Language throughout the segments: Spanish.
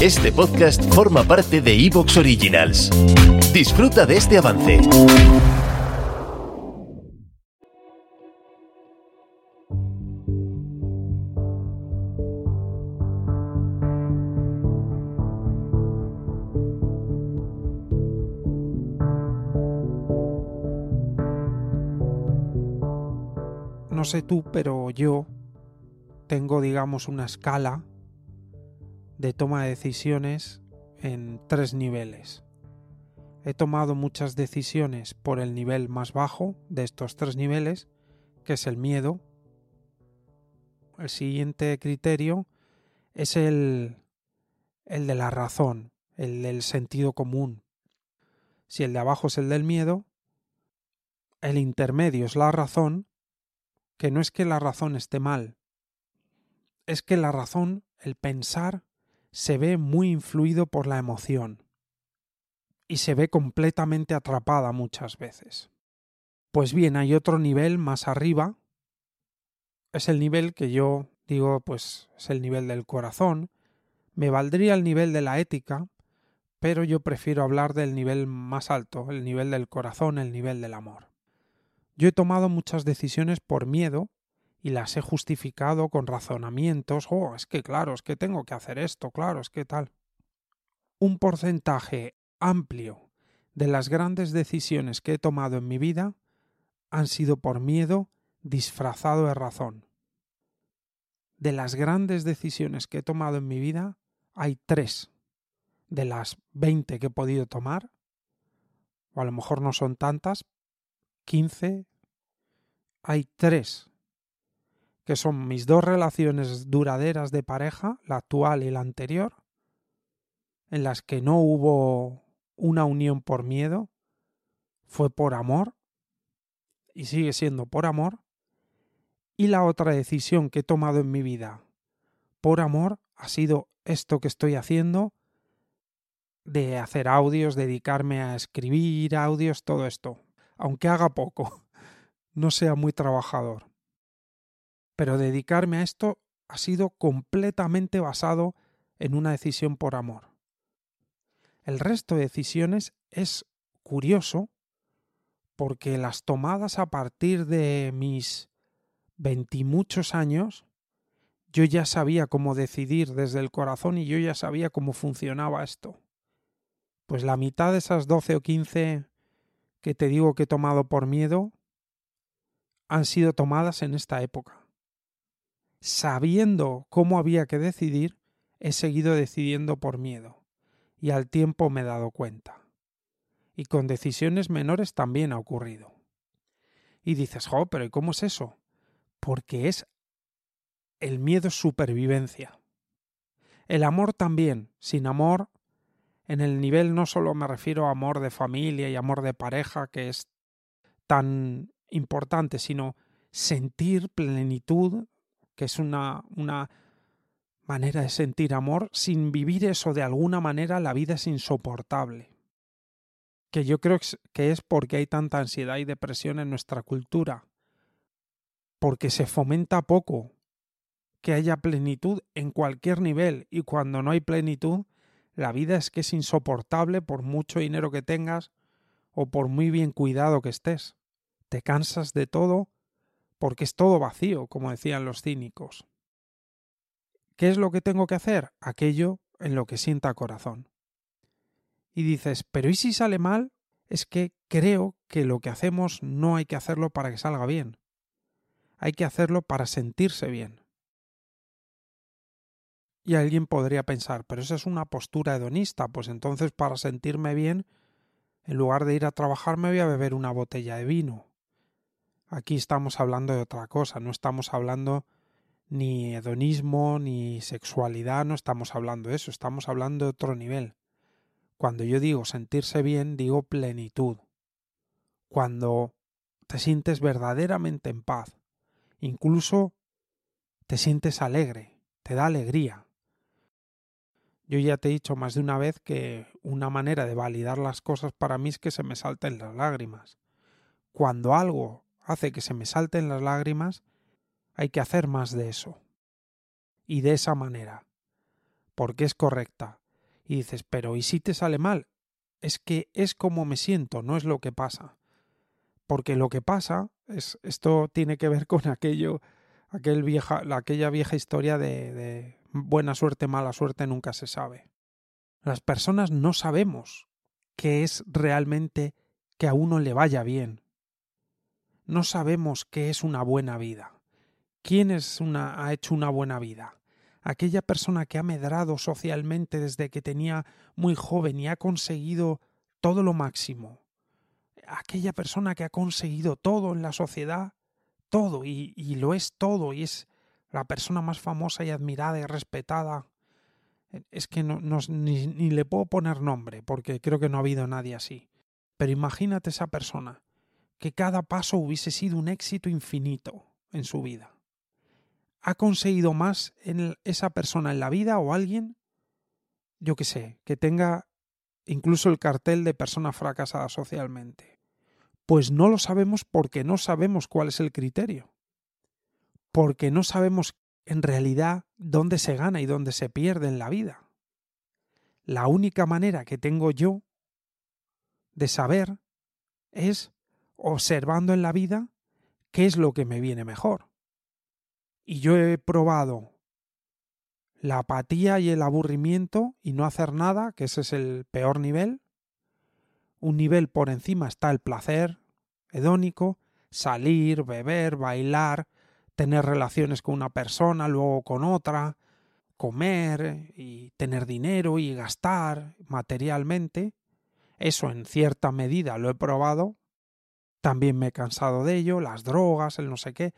Este podcast forma parte de Evox Originals. Disfruta de este avance. No sé tú, pero yo tengo, digamos, una escala de toma de decisiones en tres niveles. He tomado muchas decisiones por el nivel más bajo de estos tres niveles, que es el miedo. El siguiente criterio es el, el de la razón, el del sentido común. Si el de abajo es el del miedo, el intermedio es la razón, que no es que la razón esté mal, es que la razón, el pensar, se ve muy influido por la emoción y se ve completamente atrapada muchas veces. Pues bien, hay otro nivel más arriba, es el nivel que yo digo, pues es el nivel del corazón, me valdría el nivel de la ética, pero yo prefiero hablar del nivel más alto, el nivel del corazón, el nivel del amor. Yo he tomado muchas decisiones por miedo y las he justificado con razonamientos, oh, es que claro, es que tengo que hacer esto, claro, es que tal. Un porcentaje amplio de las grandes decisiones que he tomado en mi vida han sido por miedo disfrazado de razón. De las grandes decisiones que he tomado en mi vida, hay tres de las veinte que he podido tomar, o a lo mejor no son tantas, quince, hay tres que son mis dos relaciones duraderas de pareja, la actual y la anterior, en las que no hubo una unión por miedo, fue por amor, y sigue siendo por amor, y la otra decisión que he tomado en mi vida por amor ha sido esto que estoy haciendo, de hacer audios, dedicarme a escribir audios, todo esto, aunque haga poco, no sea muy trabajador pero dedicarme a esto ha sido completamente basado en una decisión por amor. El resto de decisiones es curioso porque las tomadas a partir de mis veintimuchos años, yo ya sabía cómo decidir desde el corazón y yo ya sabía cómo funcionaba esto. Pues la mitad de esas doce o quince que te digo que he tomado por miedo han sido tomadas en esta época sabiendo cómo había que decidir, he seguido decidiendo por miedo, y al tiempo me he dado cuenta. Y con decisiones menores también ha ocurrido. Y dices, jo, pero ¿y cómo es eso? Porque es el miedo supervivencia. El amor también. Sin amor, en el nivel no solo me refiero a amor de familia y amor de pareja, que es tan importante, sino sentir plenitud que es una, una manera de sentir amor, sin vivir eso de alguna manera la vida es insoportable. Que yo creo que es porque hay tanta ansiedad y depresión en nuestra cultura, porque se fomenta poco que haya plenitud en cualquier nivel y cuando no hay plenitud, la vida es que es insoportable por mucho dinero que tengas o por muy bien cuidado que estés. Te cansas de todo porque es todo vacío, como decían los cínicos. ¿Qué es lo que tengo que hacer? Aquello en lo que sienta corazón. Y dices, pero ¿y si sale mal? Es que creo que lo que hacemos no hay que hacerlo para que salga bien. Hay que hacerlo para sentirse bien. Y alguien podría pensar, pero esa es una postura hedonista, pues entonces para sentirme bien, en lugar de ir a trabajar me voy a beber una botella de vino Aquí estamos hablando de otra cosa, no estamos hablando ni hedonismo, ni sexualidad, no estamos hablando de eso, estamos hablando de otro nivel. Cuando yo digo sentirse bien, digo plenitud. Cuando te sientes verdaderamente en paz, incluso te sientes alegre, te da alegría. Yo ya te he dicho más de una vez que una manera de validar las cosas para mí es que se me salten las lágrimas. Cuando algo hace que se me salten las lágrimas, hay que hacer más de eso. Y de esa manera. Porque es correcta. Y dices, pero ¿y si te sale mal? Es que es como me siento, no es lo que pasa. Porque lo que pasa es, esto tiene que ver con aquello, aquel vieja, aquella vieja historia de, de buena suerte, mala suerte, nunca se sabe. Las personas no sabemos qué es realmente que a uno le vaya bien. No sabemos qué es una buena vida. ¿Quién es una, ha hecho una buena vida? Aquella persona que ha medrado socialmente desde que tenía muy joven y ha conseguido todo lo máximo. Aquella persona que ha conseguido todo en la sociedad, todo, y, lo es todo, y es la persona más famosa y admirada y respetada. Es que no, ni, ni le puedo poner nombre, porque creo que no ha habido nadie así. Pero imagínate esa persona, que cada paso hubiese sido un éxito infinito en su vida ha conseguido más en esa persona en la vida o alguien, yo que sé, que tenga incluso el cartel de persona fracasada socialmente. Pues no lo sabemos porque no sabemos cuál es el criterio. Porque no sabemos en realidad dónde se gana y dónde se pierde en la vida. La única manera que tengo yo de saber es observando en la vida qué es lo que me viene mejor. Y yo he probado la apatía y el aburrimiento y no hacer nada, que ese es el peor nivel. Un nivel por encima está el placer hedónico, salir, beber, bailar, tener relaciones con una persona, luego con otra, comer y tener dinero y gastar materialmente. Eso en cierta medida lo he probado. También me he cansado de ello, las drogas, el no sé qué,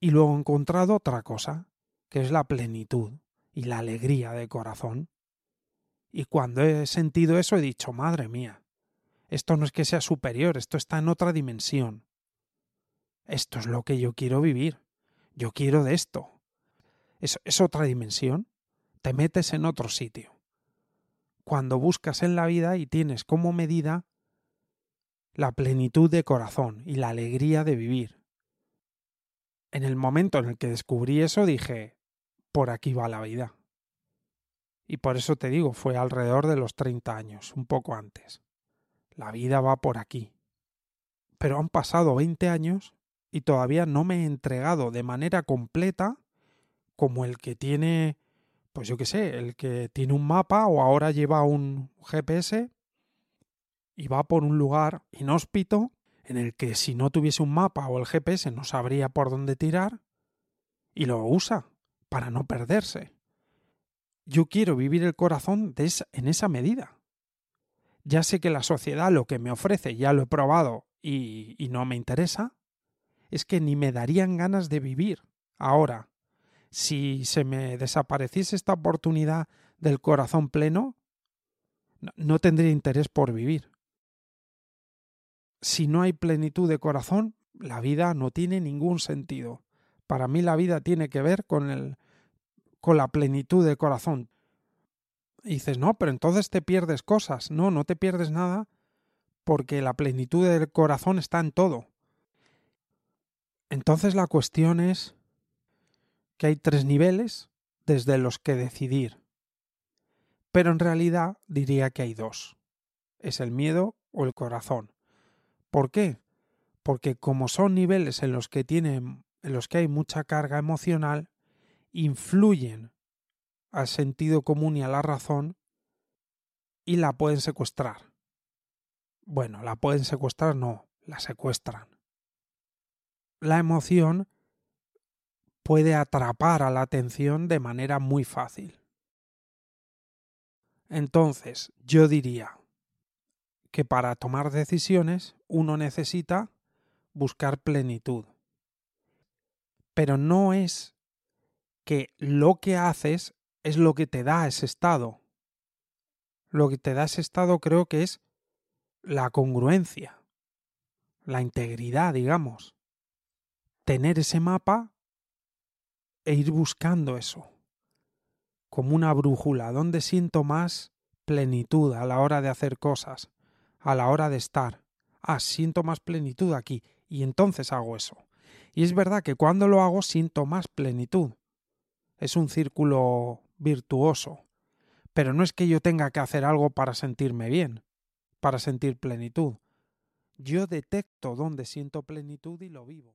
y luego he encontrado otra cosa, que es la plenitud y la alegría de corazón. Y cuando he sentido eso he dicho, madre mía, esto no es que sea superior, esto está en otra dimensión. Esto es lo que yo quiero vivir. Yo quiero de esto. Es, es otra dimensión. Te metes en otro sitio. Cuando buscas en la vida y tienes como medida la plenitud de corazón y la alegría de vivir en el momento en el que descubrí eso dije, por aquí va la vida. Y por eso te digo, fue alrededor de los 30 años, un poco antes. La vida va por aquí. Pero han pasado 20 años y todavía no me he entregado de manera completa como el que tiene, pues yo qué sé, el que tiene un mapa o ahora lleva un GPS y va por un lugar inhóspito en el que si no tuviese un mapa o el GPS no sabría por dónde tirar y lo usa para no perderse. Yo quiero vivir el corazón de en esa medida. Ya sé que la sociedad lo que me ofrece, ya lo he probado y, y no me interesa, es que ni me darían ganas de vivir ahora. Si se me desapareciese esta oportunidad del corazón pleno, no tendría interés por vivir si no hay plenitud de corazón, la vida no tiene ningún sentido. Para mí la vida tiene que ver con el con la plenitud de corazón. Dices, no, pero entonces te pierdes cosas. No, no te pierdes nada porque la plenitud del corazón está en todo. Entonces la cuestión es que hay tres niveles desde los que decidir. Pero en realidad diría que hay dos. Es el miedo o el corazón. ¿Por qué? Porque como son niveles en los que en los que hay mucha carga emocional, influyen al sentido común y a la razón y la pueden secuestrar. Bueno, la pueden secuestrar, no, la secuestran. La emoción puede atrapar a la atención de manera muy fácil. Entonces, yo diría, que para tomar decisiones uno necesita buscar plenitud. Pero no es que lo que haces es lo que te da ese estado. Lo que te da ese estado creo que es la congruencia, la integridad, digamos. Tener ese mapa e ir buscando eso, como una brújula, donde siento más plenitud a la hora de hacer cosas, a la hora de estar. Ah, siento más plenitud aquí, y entonces hago eso. Y es verdad que cuando lo hago siento más plenitud. Es un círculo virtuoso. Pero no es que yo tenga que hacer algo para sentirme bien, para sentir plenitud. Yo detecto dónde siento plenitud y lo vivo.